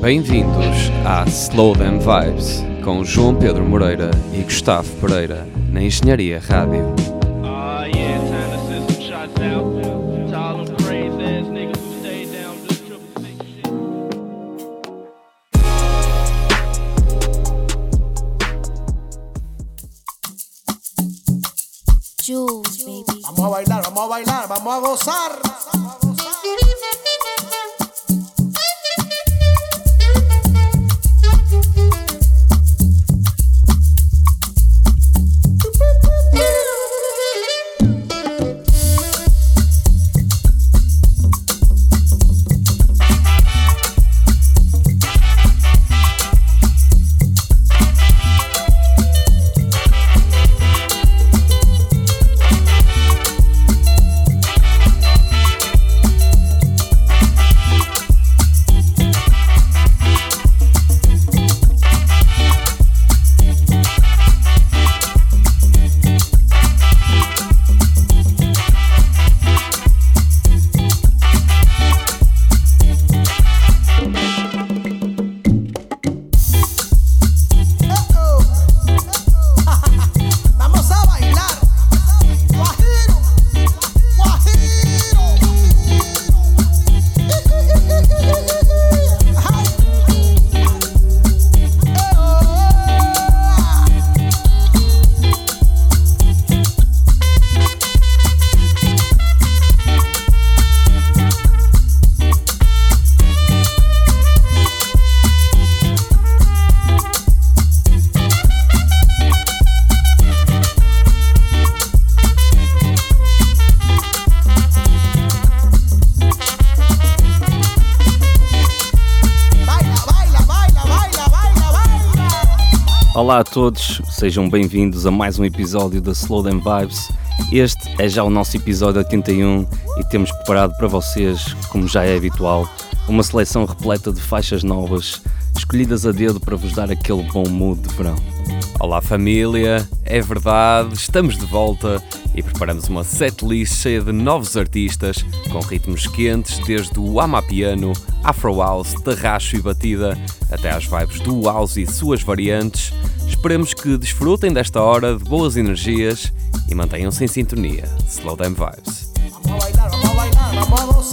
Bem-vindos à Slow Them Vibes com João Pedro Moreira e Gustavo Pereira na Engenharia Rádio. Ah. Jules, baby. Vamos a bailar, vamos a bailar, vamos a gozar. Olá a todos, sejam bem-vindos a mais um episódio da Slow Them Vibes. Este é já o nosso episódio 81 e temos preparado para vocês, como já é habitual, uma seleção repleta de faixas novas, escolhidas a dedo para vos dar aquele bom mood de verão. Olá família, é verdade, estamos de volta e preparamos uma setlist cheia de novos artistas, com ritmos quentes desde o amapiano, afro house, terraço e batida, até às vibes do house e suas variantes. Esperemos que desfrutem desta hora de boas energias e mantenham-se em sintonia. Slow Them Vibes. Vamos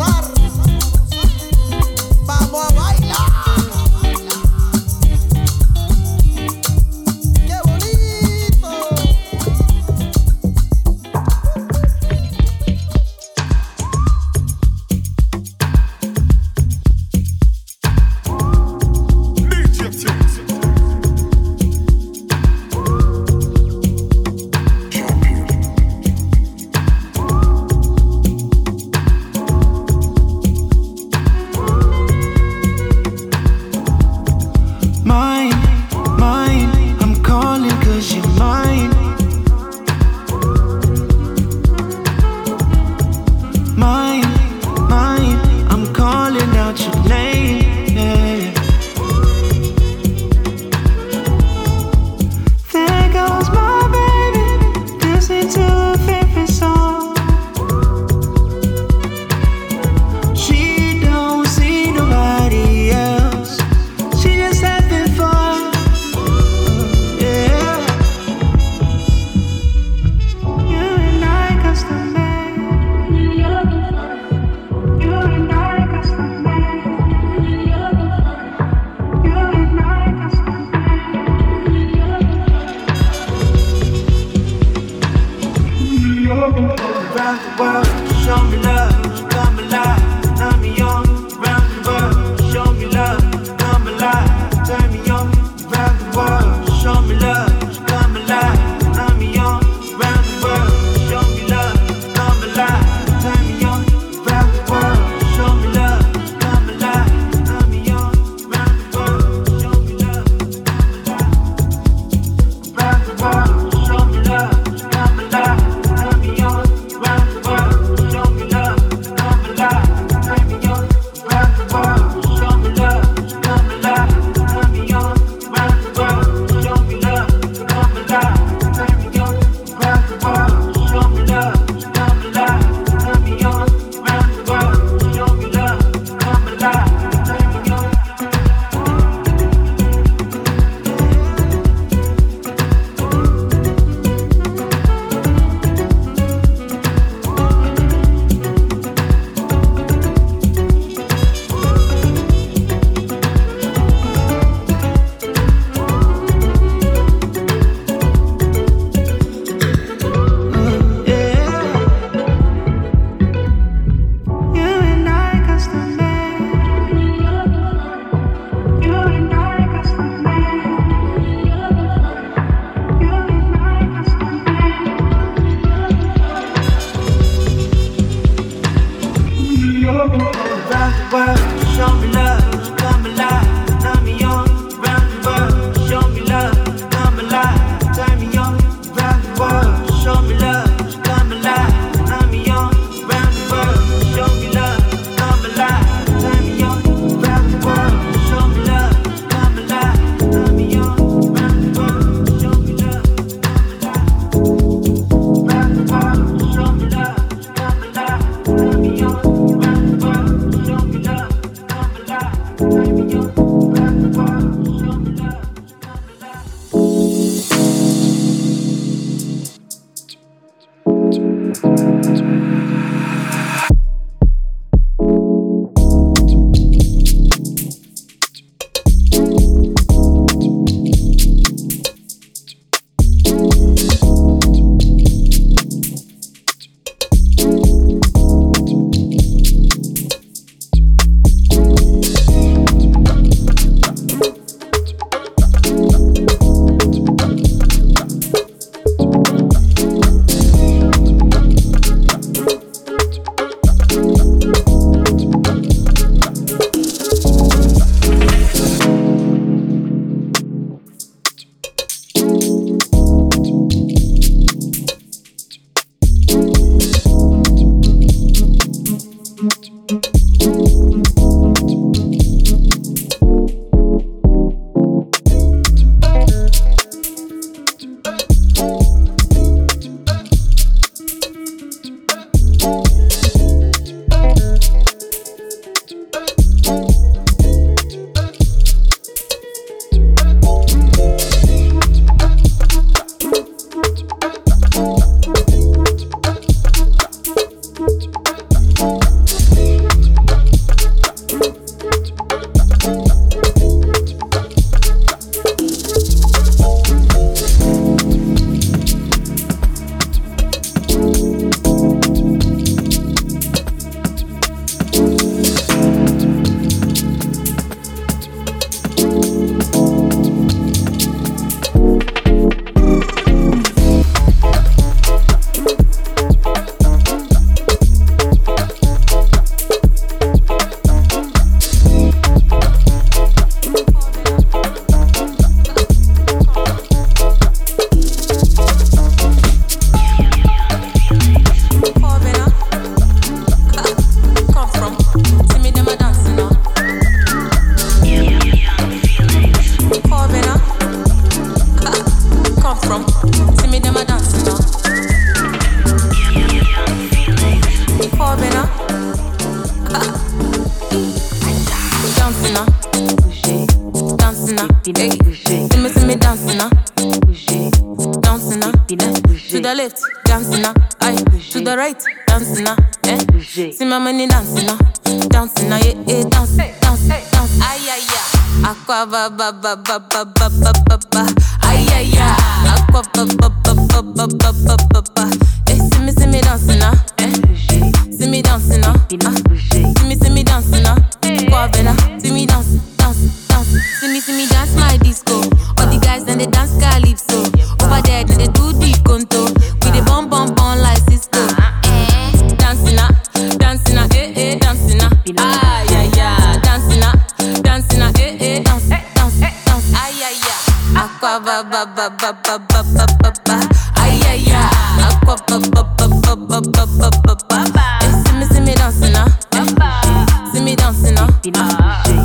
happiness.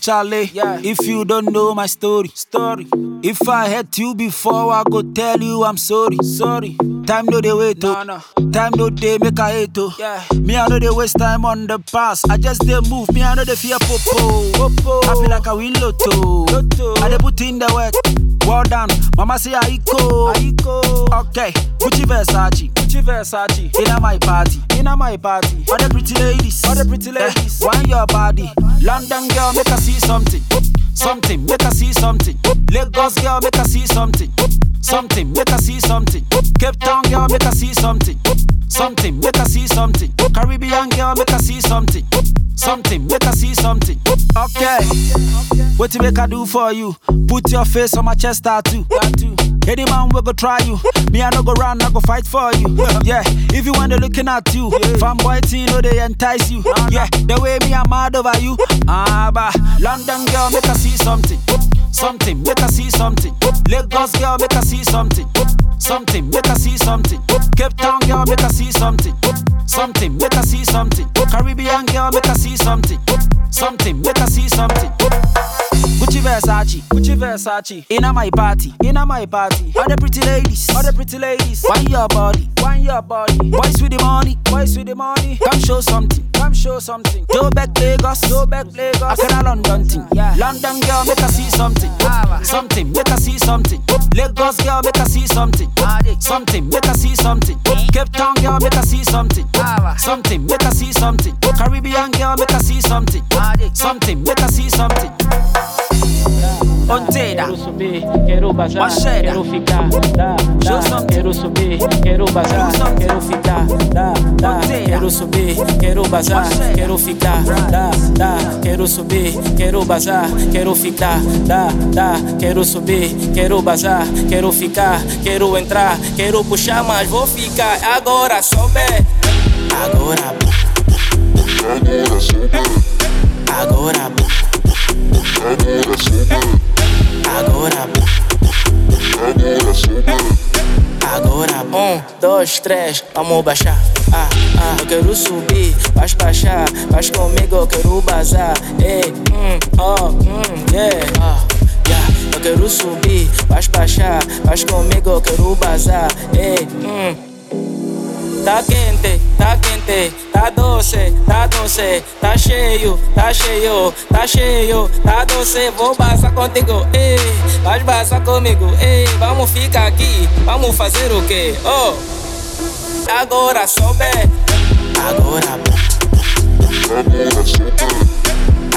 Charlie. Yeah. If you don't know my story. Story. If I hurt you before, I go tell you I'm sorry. Sorry. Time no dey wait No, oh. no. Time no dey make I hate oh. Yeah. Me I know they waste time on the past. I just dey move. Me I know dey fear popo. Popo. I feel like I win lotto. Lotto. I dey put in the work. Well done. Mama say I go. Aiko. Okay. Gucci Versace. Gucci Versace. Inna my party. Inna my party. All the pretty ladies. All the pretty ladies. Eh, Wine your body. London girl, make her see something. Something, make her see something. Lagos girl, make her see something. Something, make her see something. Cape Town girl, make her see something. Something, make her see something. Caribbean girl, make her see something. Something, make her see something. Okay. What you make I do for you? Put your face on my chest tattoo. Any man will go try you. Me, I no go run, I go fight for you. Yeah, if you want to looking at you, fanboy teen, know they entice you. Yeah, the way me, I'm mad over you. Ah, bah. London girl, make her see something. Something, make her see something. Lagos girl, make her see something. Something, make her see something. Cape Town girl, make her see something. Something, make her see something. Caribbean girl, make her see something. Something, make her see something. Gucci Versace, Gucci Versace. inna my party. Inna my party. All the pretty ladies, All the pretty ladies. wine your body. Wine your body. Boys with the money, Boys with the money. come show something. Come show something. Go back Lagos, Go back Lagos. Accra London thing. Yeah. London girl make her see something. Something make her see something. Lagos girl make her see something. Something make her see something. Cape Town girl make her see something. Ah. Something make her see something. Caribbean girl make her see something. Something make her see something. Onteda. Quero subir, quero bazar, quero ficar, dá, dá. Quero subir, quero bazar, quero ficar, dá, dá. Quero subir, quero bazar, quero ficar, dá, dá. Quero subir, quero bazar, quero ficar, dá, dá. Quero subir, quero bazar, quero ficar, quero entrar, quero puxar, mas vou ficar. Agora sobe, agora. Agora. Agora. Agora, um, dois, três, vamos baixar. Ah, ah, eu quero subir, vais baixar, vais comigo, eu quero bazar. Ei, hum, oh, hum, yeah, ah, yeah. Eu quero subir, vais baixar, vais comigo, eu quero bazar. Ei, hum. Tá quente, tá quente, tá doce, tá doce, tá cheio, tá cheio, tá cheio, tá doce, vou passar contigo, ei, vai passar comigo, ei, vamos ficar aqui, vamos fazer o quê? Oh, agora sobe, agora, agora,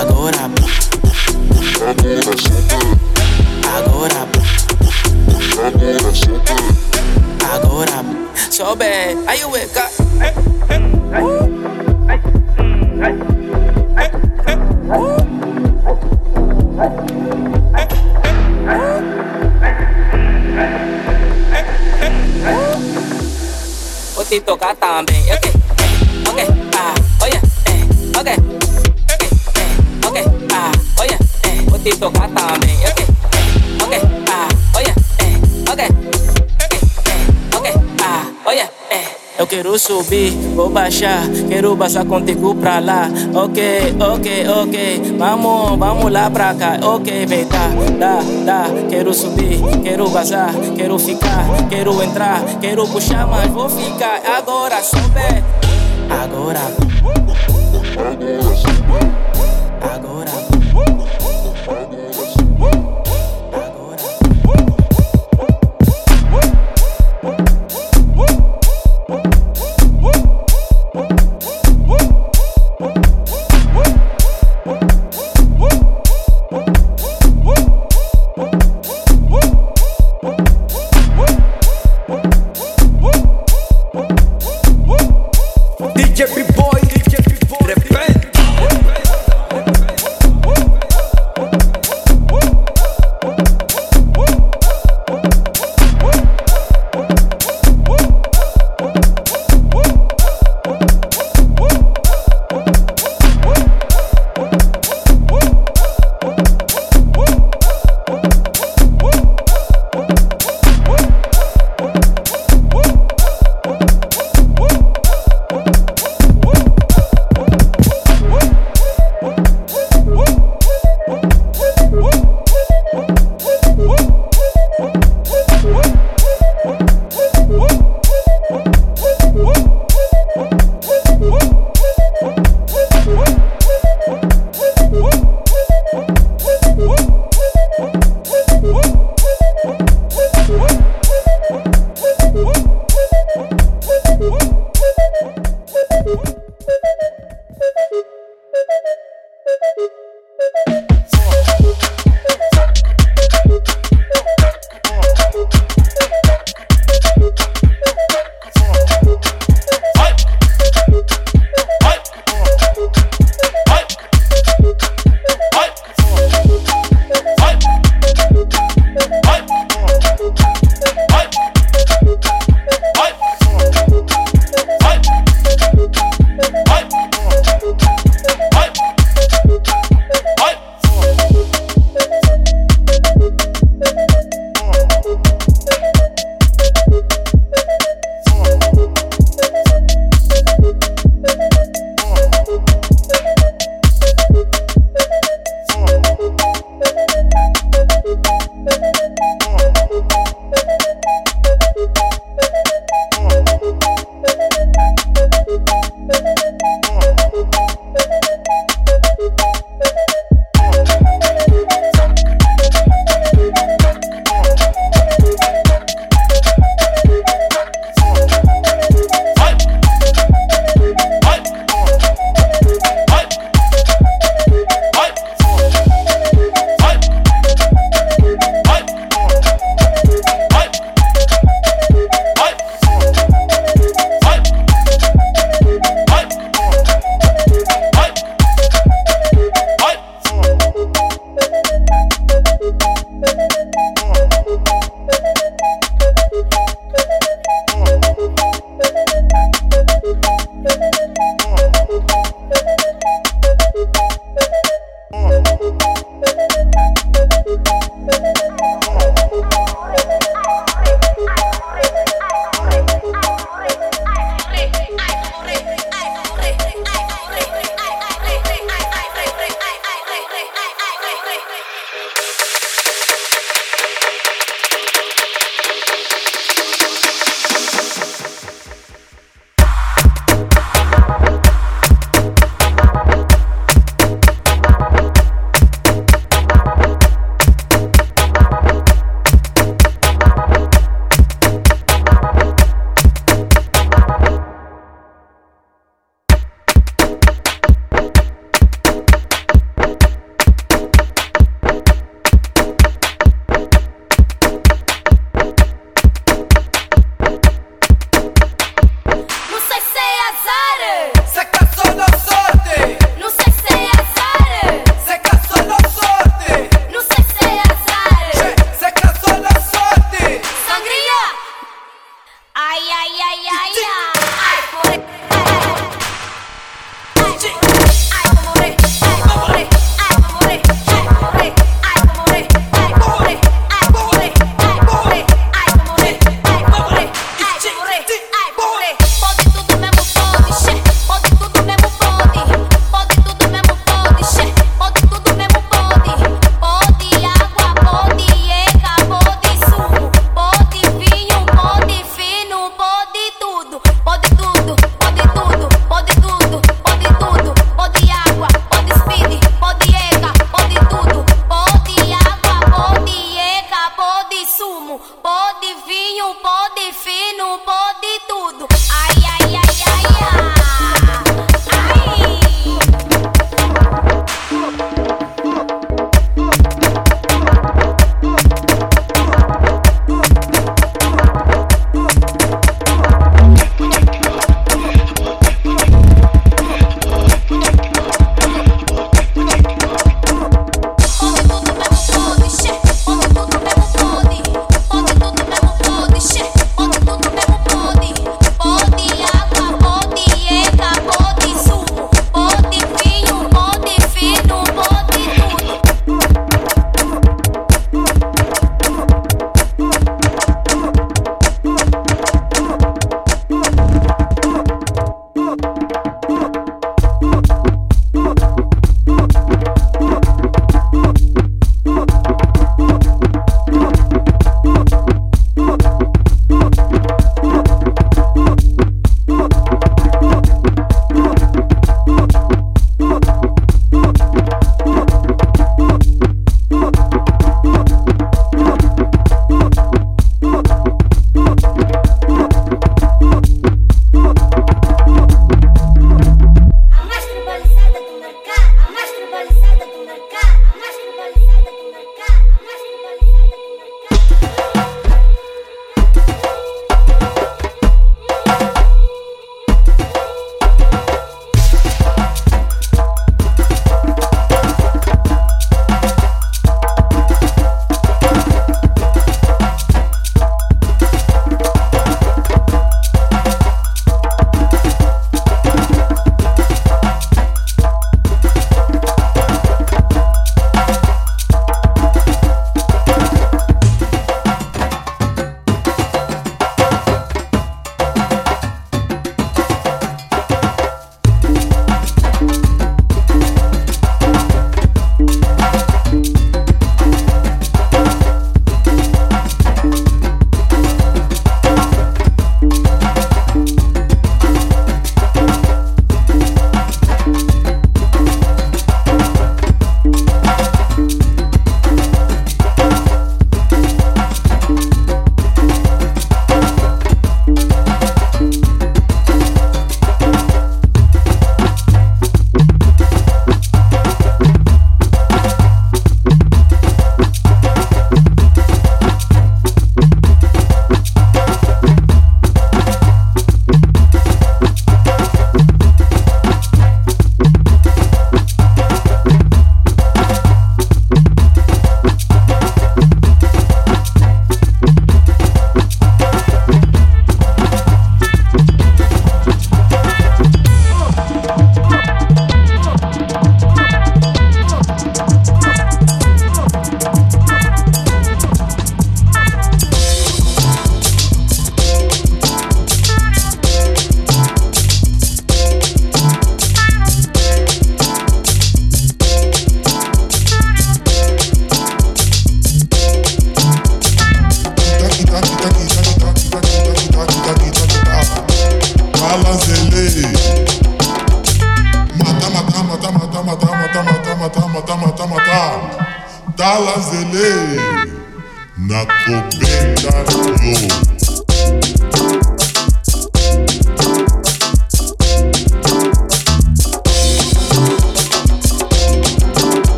agora, agora, sobe, aí eu cá. Vou te tocar também, ok, ok, ah, eh, ok, eh, eh, ok, ah, eh, vou te tocar também, ok, ok, ok, ok, ah, olha, eh. Eu quero subir, vou baixar, quero passar contigo pra lá. Ok, ok, ok, vamos, vamos lá pra cá. Ok, vem, tá, dá, dá. Quero subir, quero vazar, quero ficar, quero entrar, quero puxar, mas vou ficar. Agora sobe, agora. Agora. Agora.